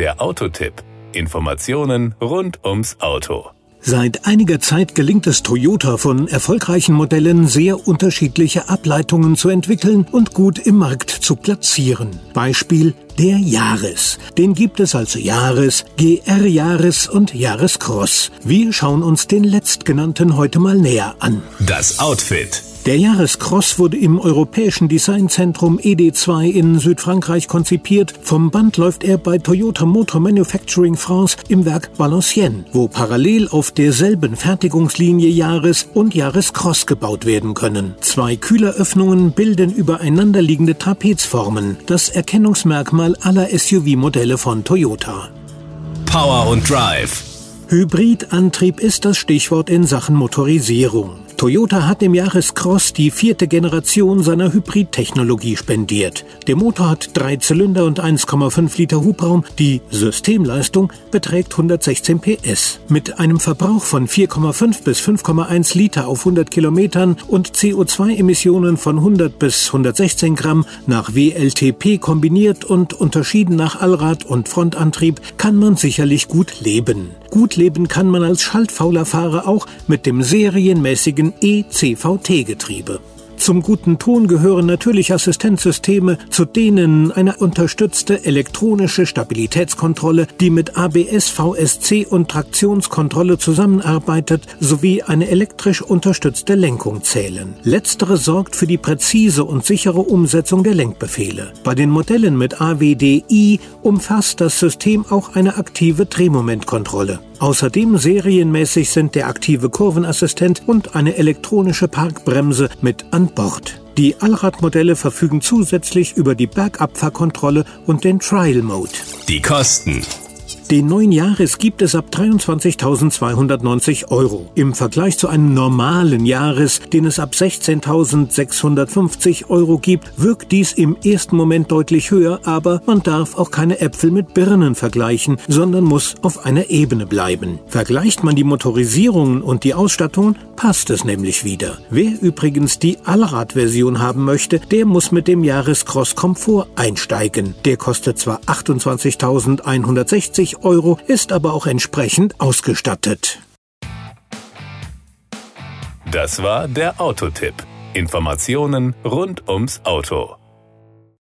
Der Autotipp. Informationen rund ums Auto. Seit einiger Zeit gelingt es Toyota von erfolgreichen Modellen sehr unterschiedliche Ableitungen zu entwickeln und gut im Markt zu platzieren. Beispiel der Jahres. Den gibt es als Jahres, GR Jahres und Jahrescross. Wir schauen uns den letztgenannten heute mal näher an. Das Outfit. Der Jahrescross wurde im Europäischen Designzentrum ED2 in Südfrankreich konzipiert. Vom Band läuft er bei Toyota Motor Manufacturing France im Werk Valenciennes, wo parallel auf derselben Fertigungslinie Jahres und Jahrescross gebaut werden können. Zwei Kühleröffnungen bilden übereinanderliegende Trapezformen, das Erkennungsmerkmal aller SUV-Modelle von Toyota. Power und Drive. Hybridantrieb ist das Stichwort in Sachen Motorisierung. Toyota hat im Jahrescross die vierte Generation seiner Hybridtechnologie spendiert. Der Motor hat drei Zylinder und 1,5 Liter Hubraum. Die Systemleistung beträgt 116 PS. Mit einem Verbrauch von 4,5 bis 5,1 Liter auf 100 Kilometern und CO2-Emissionen von 100 bis 116 Gramm nach WLTP kombiniert und unterschieden nach Allrad- und Frontantrieb kann man sicherlich gut leben. Gut leben kann man als schaltfauler Fahrer auch mit dem serienmäßigen ECVT-Getriebe. Zum guten Ton gehören natürlich Assistenzsysteme, zu denen eine unterstützte elektronische Stabilitätskontrolle, die mit ABS, VSC und Traktionskontrolle zusammenarbeitet, sowie eine elektrisch unterstützte Lenkung zählen. Letztere sorgt für die präzise und sichere Umsetzung der Lenkbefehle. Bei den Modellen mit AWDI umfasst das System auch eine aktive Drehmomentkontrolle. Außerdem serienmäßig sind der aktive Kurvenassistent und eine elektronische Parkbremse mit an Bord. Die Allradmodelle verfügen zusätzlich über die Bergabfahrkontrolle und den Trial Mode. Die Kosten. Den neuen Jahres gibt es ab 23.290 Euro. Im Vergleich zu einem normalen Jahres, den es ab 16.650 Euro gibt, wirkt dies im ersten Moment deutlich höher, aber man darf auch keine Äpfel mit Birnen vergleichen, sondern muss auf einer Ebene bleiben. Vergleicht man die Motorisierungen und die Ausstattungen, passt es nämlich wieder. Wer übrigens die Allradversion haben möchte, der muss mit dem Jahrescross Komfort einsteigen. Der kostet zwar 28.160 Euro, ist aber auch entsprechend ausgestattet. Das war der Autotipp. Informationen rund ums Auto.